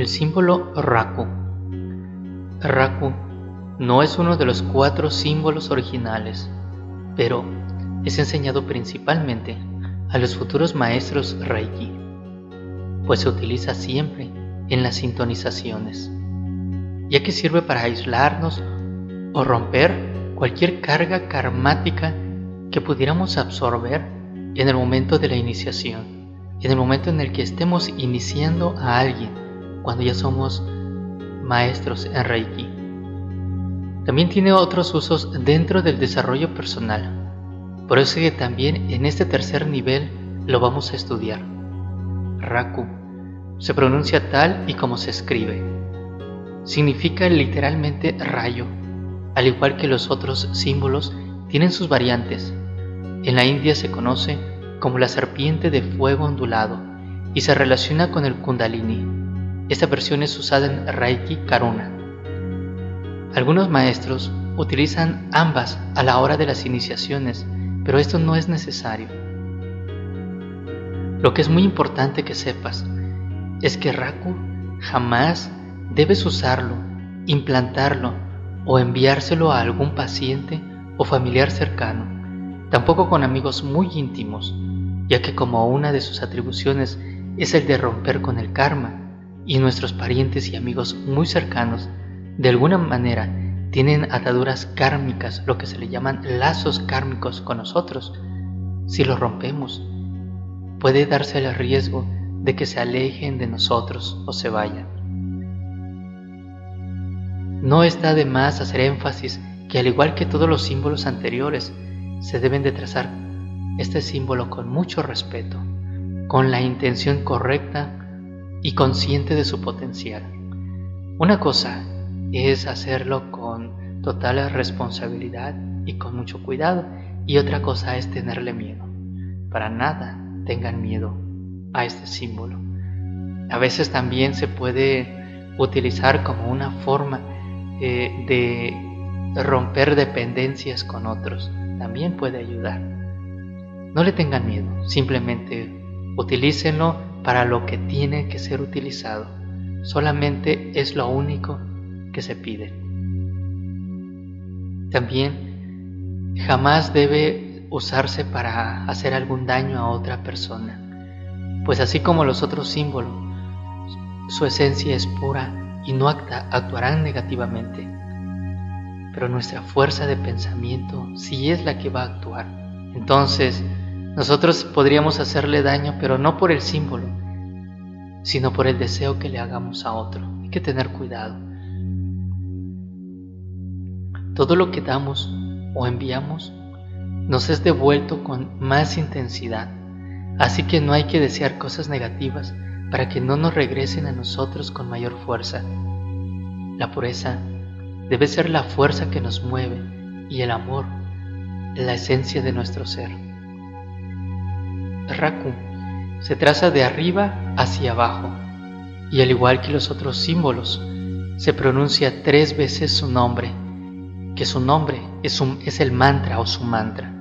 El símbolo Raku. Raku no es uno de los cuatro símbolos originales, pero es enseñado principalmente a los futuros maestros Reiki, pues se utiliza siempre en las sintonizaciones, ya que sirve para aislarnos o romper cualquier carga karmática que pudiéramos absorber en el momento de la iniciación, en el momento en el que estemos iniciando a alguien, cuando ya somos maestros en Reiki. También tiene otros usos dentro del desarrollo personal. Por eso que también en este tercer nivel lo vamos a estudiar. Raku se pronuncia tal y como se escribe. Significa literalmente rayo, al igual que los otros símbolos tienen sus variantes. En la India se conoce como la serpiente de fuego ondulado y se relaciona con el kundalini. Esta versión es usada en Reiki Karuna. Algunos maestros utilizan ambas a la hora de las iniciaciones, pero esto no es necesario. Lo que es muy importante que sepas es que Raku jamás debes usarlo, implantarlo o enviárselo a algún paciente o familiar cercano, tampoco con amigos muy íntimos, ya que como una de sus atribuciones es el de romper con el karma, y nuestros parientes y amigos muy cercanos de alguna manera tienen ataduras kármicas, lo que se le llaman lazos kármicos con nosotros, si los rompemos, puede darse el riesgo de que se alejen de nosotros o se vayan. No está de más hacer énfasis que al igual que todos los símbolos anteriores, se deben de trazar este símbolo con mucho respeto, con la intención correcta y consciente de su potencial. Una cosa es hacerlo con total responsabilidad y con mucho cuidado y otra cosa es tenerle miedo. Para nada tengan miedo a este símbolo. A veces también se puede utilizar como una forma eh, de romper dependencias con otros. También puede ayudar. No le tengan miedo, simplemente utilícenlo para lo que tiene que ser utilizado. Solamente es lo único que se pide. También jamás debe usarse para hacer algún daño a otra persona pues así como los otros símbolos, su esencia es pura y no actuarán negativamente. Pero nuestra fuerza de pensamiento sí es la que va a actuar. Entonces, nosotros podríamos hacerle daño, pero no por el símbolo, sino por el deseo que le hagamos a otro. Hay que tener cuidado. Todo lo que damos o enviamos nos es devuelto con más intensidad Así que no hay que desear cosas negativas para que no nos regresen a nosotros con mayor fuerza. La pureza debe ser la fuerza que nos mueve y el amor, la esencia de nuestro ser. Raku se traza de arriba hacia abajo y al igual que los otros símbolos, se pronuncia tres veces su nombre, que su nombre es, es el mantra o su mantra.